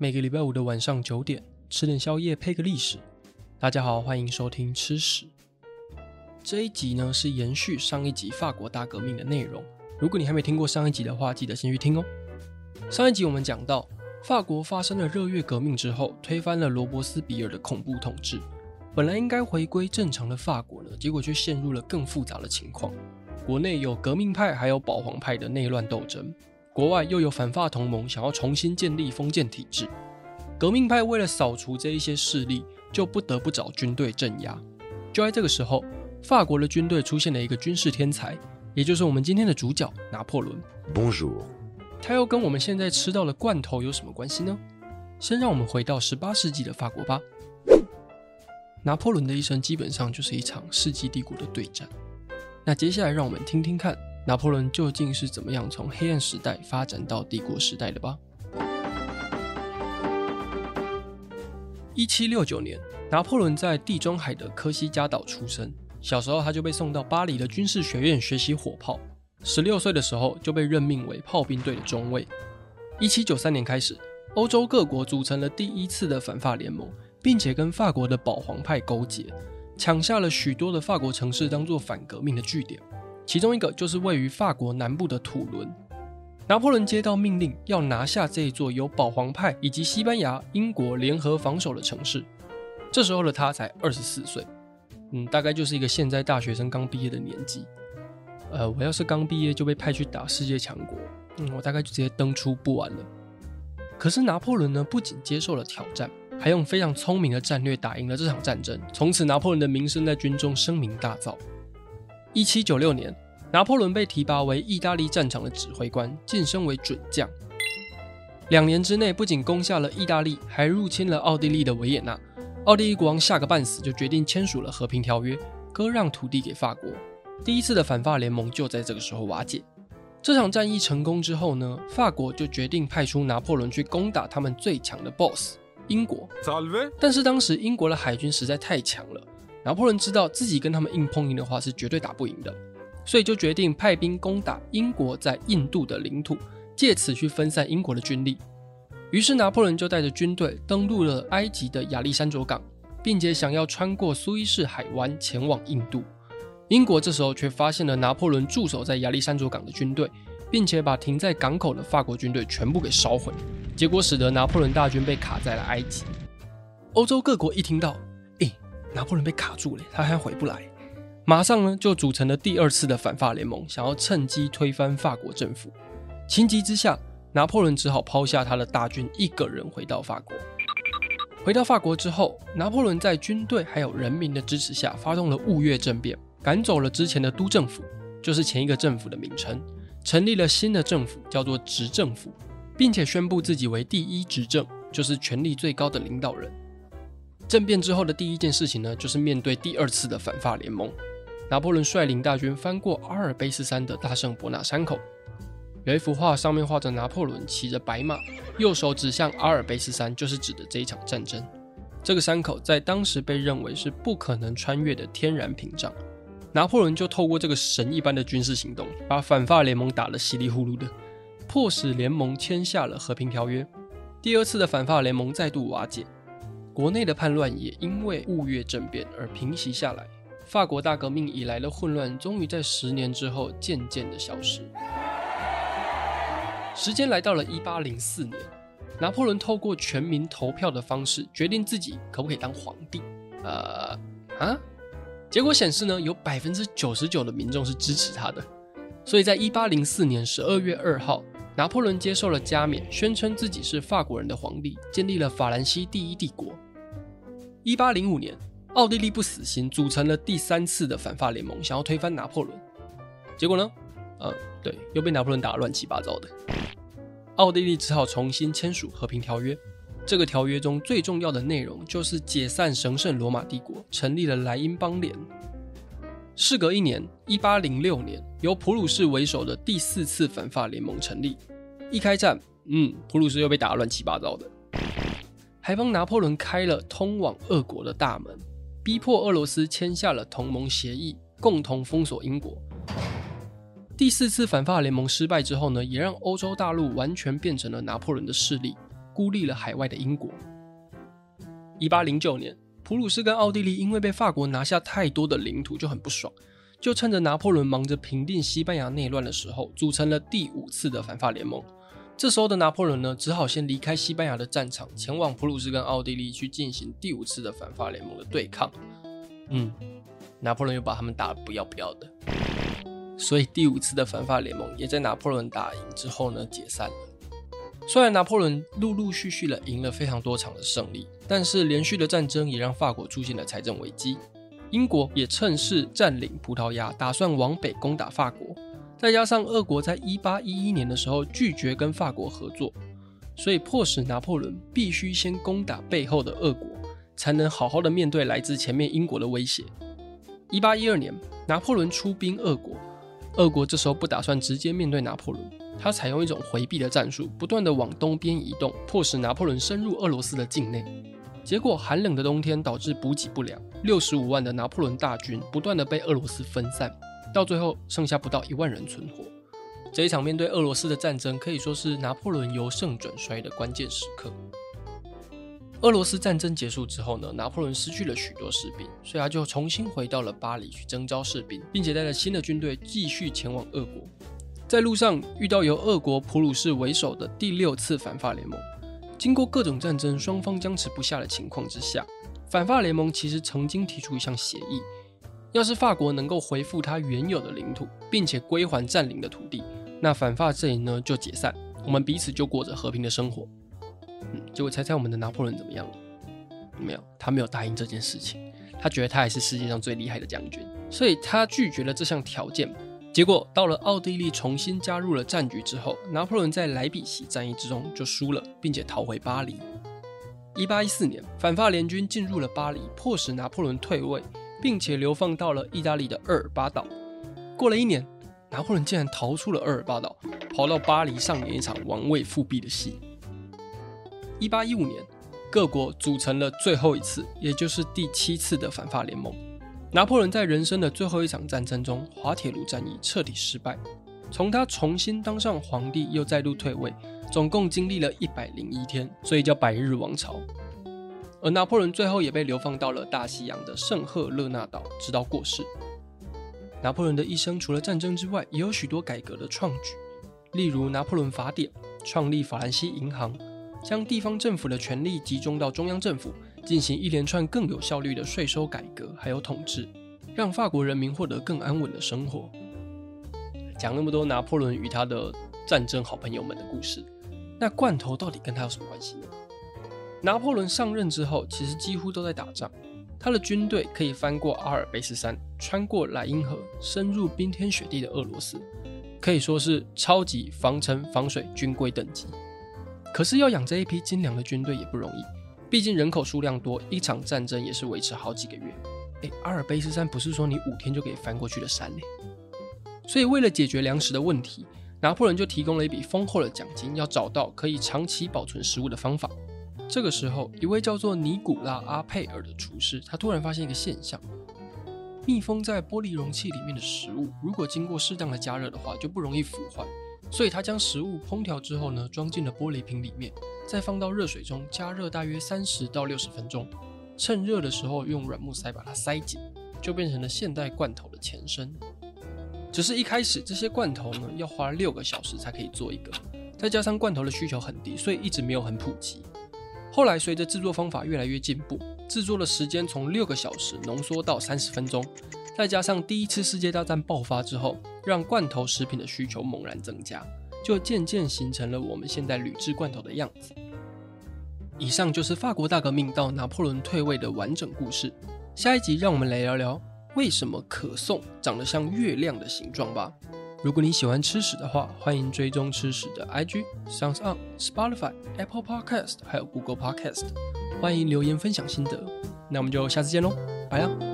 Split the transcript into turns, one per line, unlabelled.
每个礼拜五的晚上九点，吃点宵夜配个历史。大家好，欢迎收听吃史。这一集呢是延续上一集法国大革命的内容。如果你还没听过上一集的话，记得先去听哦。上一集我们讲到，法国发生了热月革命之后，推翻了罗伯斯比尔的恐怖统治。本来应该回归正常的法国呢，结果却陷入了更复杂的情况。国内有革命派，还有保皇派的内乱斗争。国外又有反法同盟想要重新建立封建体制，革命派为了扫除这一些势力，就不得不找军队镇压。就在这个时候，法国的军队出现了一个军事天才，也就是我们今天的主角拿破仑。
Bonjour，
他又跟我们现在吃到的罐头有什么关系呢？先让我们回到十八世纪的法国吧。拿破仑的一生基本上就是一场世纪帝国的对战。那接下来让我们听听看。拿破仑究竟是怎么样从黑暗时代发展到帝国时代的吧？一七六九年，拿破仑在地中海的科西嘉岛出生。小时候他就被送到巴黎的军事学院学习火炮。十六岁的时候就被任命为炮兵队的中尉。一七九三年开始，欧洲各国组成了第一次的反法联盟，并且跟法国的保皇派勾结，抢下了许多的法国城市，当做反革命的据点。其中一个就是位于法国南部的土伦，拿破仑接到命令要拿下这一座由保皇派以及西班牙、英国联合防守的城市。这时候的他才二十四岁，嗯，大概就是一个现在大学生刚毕业的年纪。呃，我要是刚毕业就被派去打世界强国，嗯，我大概就直接登出不玩了。可是拿破仑呢，不仅接受了挑战，还用非常聪明的战略打赢了这场战争。从此，拿破仑的名声在军中声名大噪。一七九六年，拿破仑被提拔为意大利战场的指挥官，晋升为准将。两年之内，不仅攻下了意大利，还入侵了奥地利的维也纳。奥地利国王吓个半死，就决定签署了和平条约，割让土地给法国。第一次的反法联盟就在这个时候瓦解。这场战役成功之后呢，法国就决定派出拿破仑去攻打他们最强的 BOSS 英国。但是当时英国的海军实在太强了。拿破仑知道自己跟他们硬碰硬的话是绝对打不赢的，所以就决定派兵攻打英国在印度的领土，借此去分散英国的军力。于是拿破仑就带着军队登陆了埃及的亚历山卓港，并且想要穿过苏伊士海湾前往印度。英国这时候却发现了拿破仑驻守在亚历山卓港的军队，并且把停在港口的法国军队全部给烧毁，结果使得拿破仑大军被卡在了埃及。欧洲各国一听到，拿破仑被卡住了，他还回不来，马上呢就组成了第二次的反法联盟，想要趁机推翻法国政府。情急之下，拿破仑只好抛下他的大军，一个人回到法国。回到法国之后，拿破仑在军队还有人民的支持下，发动了雾月政变，赶走了之前的督政府，就是前一个政府的名称，成立了新的政府，叫做执政府，并且宣布自己为第一执政，就是权力最高的领导人。政变之后的第一件事情呢，就是面对第二次的反法联盟。拿破仑率领大军翻过阿尔卑斯山的大圣伯纳山口，有一幅画，上面画着拿破仑骑着白马，右手指向阿尔卑斯山，就是指的这一场战争。这个山口在当时被认为是不可能穿越的天然屏障。拿破仑就透过这个神一般的军事行动，把反法联盟打得稀里糊涂的，迫使联盟签下了和平条约。第二次的反法联盟再度瓦解。国内的叛乱也因为雾月政变而平息下来，法国大革命以来的混乱终于在十年之后渐渐的消失。时间来到了一八零四年，拿破仑透过全民投票的方式决定自己可不可以当皇帝。呃啊，结果显示呢，有百分之九十九的民众是支持他的，所以在一八零四年十二月二号。拿破仑接受了加冕，宣称自己是法国人的皇帝，建立了法兰西第一帝国。一八零五年，奥地利不死心，组成了第三次的反法联盟，想要推翻拿破仑。结果呢？呃，对，又被拿破仑打得乱七八糟的。奥地利只好重新签署和平条约。这个条约中最重要的内容就是解散神圣罗马帝国，成立了莱茵邦联。事隔一年，一八零六年，由普鲁士为首的第四次反法联盟成立。一开战，嗯，普鲁士又被打得乱七八糟的，还帮拿破仑开了通往俄国的大门，逼迫俄罗斯签下了同盟协议，共同封锁英国。第四次反法联盟失败之后呢，也让欧洲大陆完全变成了拿破仑的势力，孤立了海外的英国。一八零九年，普鲁士跟奥地利因为被法国拿下太多的领土，就很不爽，就趁着拿破仑忙着平定西班牙内乱的时候，组成了第五次的反法联盟。这时候的拿破仑呢，只好先离开西班牙的战场，前往普鲁士跟奥地利去进行第五次的反法联盟的对抗。嗯，拿破仑又把他们打得不要不要的，所以第五次的反法联盟也在拿破仑打赢之后呢，解散了。虽然拿破仑陆陆续续的赢了非常多场的胜利，但是连续的战争也让法国出现了财政危机，英国也趁势占领葡萄牙，打算往北攻打法国。再加上俄国在一八一一年的时候拒绝跟法国合作，所以迫使拿破仑必须先攻打背后的俄国，才能好好的面对来自前面英国的威胁。一八一二年，拿破仑出兵俄国，俄国这时候不打算直接面对拿破仑，他采用一种回避的战术，不断的往东边移动，迫使拿破仑深入俄罗斯的境内。结果寒冷的冬天导致补给不良，六十五万的拿破仑大军不断的被俄罗斯分散。到最后剩下不到一万人存活，这一场面对俄罗斯的战争可以说是拿破仑由盛转衰的关键时刻。俄罗斯战争结束之后呢，拿破仑失去了许多士兵，所以他就重新回到了巴黎去征召士兵，并且带着新的军队继续前往俄国。在路上遇到由俄国普鲁士为首的第六次反法联盟，经过各种战争，双方僵持不下的情况之下，反法联盟其实曾经提出一项协议。要是法国能够恢复它原有的领土，并且归还占领的土地，那反法阵营呢就解散，我们彼此就过着和平的生活。嗯，结果猜猜我们的拿破仑怎么样了？没有，他没有答应这件事情。他觉得他还是世界上最厉害的将军，所以他拒绝了这项条件。结果到了奥地利重新加入了战局之后，拿破仑在莱比锡战役之中就输了，并且逃回巴黎。一八一四年，反法联军进入了巴黎，迫使拿破仑退位。并且流放到了意大利的厄尔巴岛。过了一年，拿破仑竟然逃出了厄尔巴岛，跑到巴黎上演一场王位复辟的戏。一八一五年，各国组成了最后一次，也就是第七次的反法联盟。拿破仑在人生的最后一场战争中——滑铁卢战役，彻底失败。从他重新当上皇帝，又再度退位，总共经历了一百零一天，所以叫百日王朝。而拿破仑最后也被流放到了大西洋的圣赫勒纳岛，直到过世。拿破仑的一生除了战争之外，也有许多改革的创举，例如拿破仑法典，创立法兰西银行，将地方政府的权力集中到中央政府，进行一连串更有效率的税收改革，还有统治，让法国人民获得更安稳的生活。讲那么多拿破仑与他的战争好朋友们的故事，那罐头到底跟他有什么关系呢？拿破仑上任之后，其实几乎都在打仗。他的军队可以翻过阿尔卑斯山，穿过莱茵河，深入冰天雪地的俄罗斯，可以说是超级防尘防水军规等级。可是要养这一批精良的军队也不容易，毕竟人口数量多，一场战争也是维持好几个月。诶，阿尔卑斯山不是说你五天就可以翻过去的山嘞。所以为了解决粮食的问题，拿破仑就提供了一笔丰厚的奖金，要找到可以长期保存食物的方法。这个时候，一位叫做尼古拉·阿佩尔的厨师，他突然发现一个现象：密封在玻璃容器里面的食物，如果经过适当的加热的话，就不容易腐坏。所以他将食物烹调之后呢，装进了玻璃瓶里面，再放到热水中加热大约三十到六十分钟，趁热的时候用软木塞把它塞紧，就变成了现代罐头的前身。只是一开始这些罐头呢，要花六个小时才可以做一个，再加上罐头的需求很低，所以一直没有很普及。后来，随着制作方法越来越进步，制作的时间从六个小时浓缩到三十分钟，再加上第一次世界大战爆发之后，让罐头食品的需求猛然增加，就渐渐形成了我们现在铝制罐头的样子。以上就是法国大革命到拿破仑退位的完整故事。下一集让我们来聊聊为什么可颂长得像月亮的形状吧。如果你喜欢吃屎的话，欢迎追踪吃屎的 IG，Sounds on，Spotify，Apple Podcast，还有 Google Podcast。欢迎留言分享心得，那我们就下次见喽，拜了。